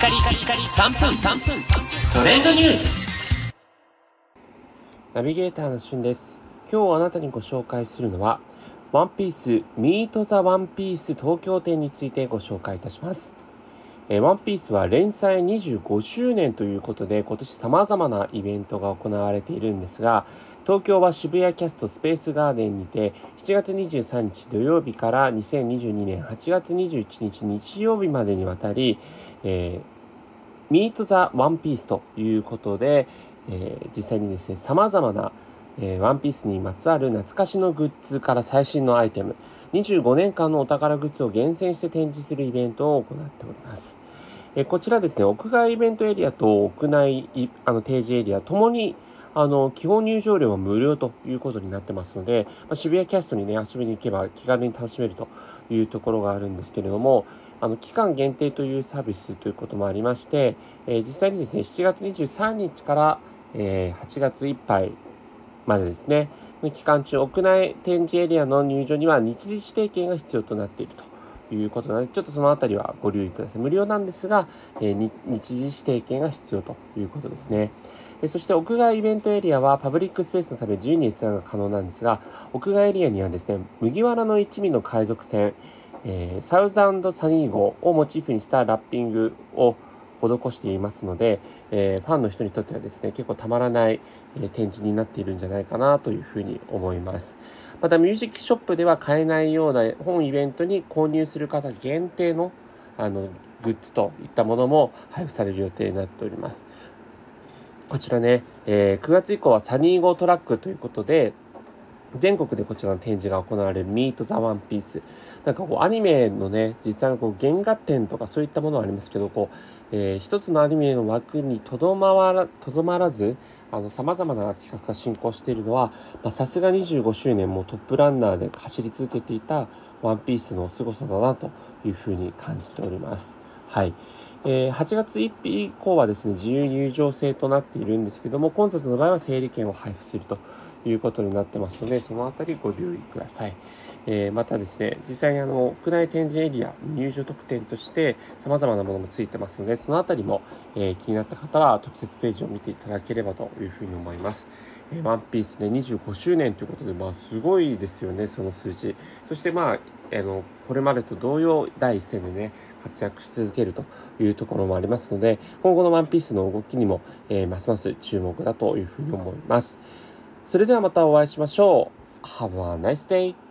カリカリカリ3分3分。トレンドニュース。ナビゲーターのしゅんです。今日あなたにご紹介するのはワンピースミートザワンピース東京店についてご紹介いたします。えワンピースは連載25周年ということで今年様々なイベントが行われているんですが東京は渋谷キャストスペースガーデンにて7月23日土曜日から2022年8月21日日曜日までにわたり、えー、ミート・ザ・ワンピースということで、えー、実際にですね様々なえー、ワンピースにまつわる懐かしのグッズから最新のアイテム25年間のお宝グッズを厳選して展示するイベントを行っております。えこちらですね、屋外イベントエリアと屋内あの提示エリアともにあの基本入場料は無料ということになってますので、まあ、渋谷キャストにね遊びに行けば気軽に楽しめるというところがあるんですけれどもあの期間限定というサービスということもありまして、えー、実際にですね7月23日から、えー、8月いっぱいまでですね期間中屋内展示エリアの入場には日時指定券が必要となっているということなので、ちょっとそのあたりはご留意ください。無料なんですが、えー、日時指定券が必要ということですね。そして屋外イベントエリアはパブリックスペースのため自由に閲覧が可能なんですが、屋外エリアにはですね、麦わらの一味の海賊船、えー、サウザンドサニー号をモチーフにしたラッピングを施していますので、えー、ファンの人にとってはですね、結構たまらない、えー、展示になっているんじゃないかなというふうに思います。また、ミュージックショップでは買えないような本イベントに購入する方限定のあのグッズといったものも配布される予定になっております。こちらね、えー、9月以降はサニー号トラックということで、全国でこちらの展示が行われるミート・ザ・ワンピース。なんかこうアニメのね、実際のこう原画展とかそういったものはありますけど、こう、えー、一つのアニメの枠にとどまら、とどまらず、あの、様々な企画が進行しているのは、さすが25周年もトップランナーで走り続けていたワンピースの凄さだなというふうに感じております。はい。えー、8月1日以降はですね、自由入場制となっているんですけども、混雑の場合は整理券を配布するということになってますので、そのあたりご留意ください。えー、またですね、実際にあの、屋内展示エリア、入場特典として様々なものもついてますので、そのあたりも、えー、気になった方は特設ページを見ていただければというふうに思います。えー、ワンピースで、25周年ということで、まあ、すごいですよね、その数字。そしてまあ、あの、これまでと同様、第一線でね、活躍し続けるといういうところもありますので、今後のワンピースの動きにも、えー、ますます注目だというふうに思います。それではまたお会いしましょう。Have a nice day!